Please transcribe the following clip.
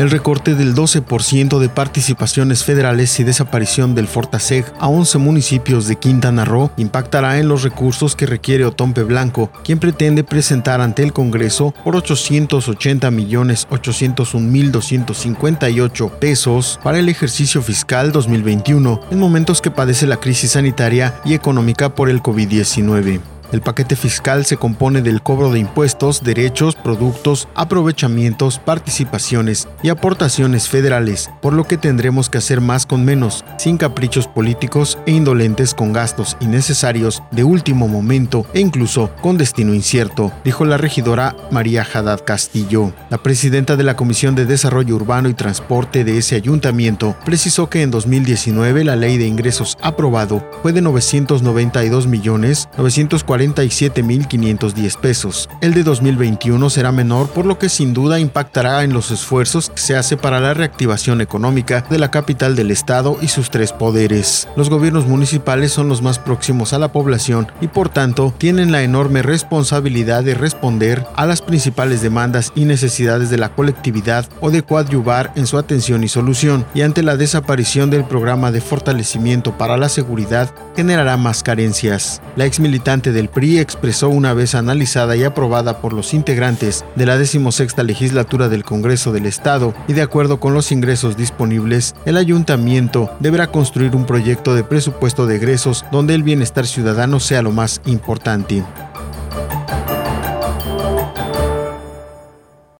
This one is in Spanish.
El recorte del 12% de participaciones federales y desaparición del Fortaseg a 11 municipios de Quintana Roo impactará en los recursos que requiere Otompe Blanco, quien pretende presentar ante el Congreso por 880 millones 801 mil 258 pesos para el ejercicio fiscal 2021, en momentos que padece la crisis sanitaria y económica por el COVID-19. El paquete fiscal se compone del cobro de impuestos, derechos, productos, aprovechamientos, participaciones y aportaciones federales, por lo que tendremos que hacer más con menos, sin caprichos políticos e indolentes con gastos innecesarios de último momento e incluso con destino incierto, dijo la regidora María Haddad Castillo. La presidenta de la Comisión de Desarrollo Urbano y Transporte de ese ayuntamiento precisó que en 2019 la ley de ingresos aprobado fue de 992 millones 940 47.510 pesos. El de 2021 será menor, por lo que sin duda impactará en los esfuerzos que se hace para la reactivación económica de la capital del estado y sus tres poderes. Los gobiernos municipales son los más próximos a la población y por tanto tienen la enorme responsabilidad de responder a las principales demandas y necesidades de la colectividad o de coadyuvar en su atención y solución, y ante la desaparición del programa de fortalecimiento para la seguridad generará más carencias. La ex militante del PRI expresó una vez analizada y aprobada por los integrantes de la decimosexta legislatura del Congreso del Estado y de acuerdo con los ingresos disponibles, el ayuntamiento deberá construir un proyecto de presupuesto de egresos donde el bienestar ciudadano sea lo más importante.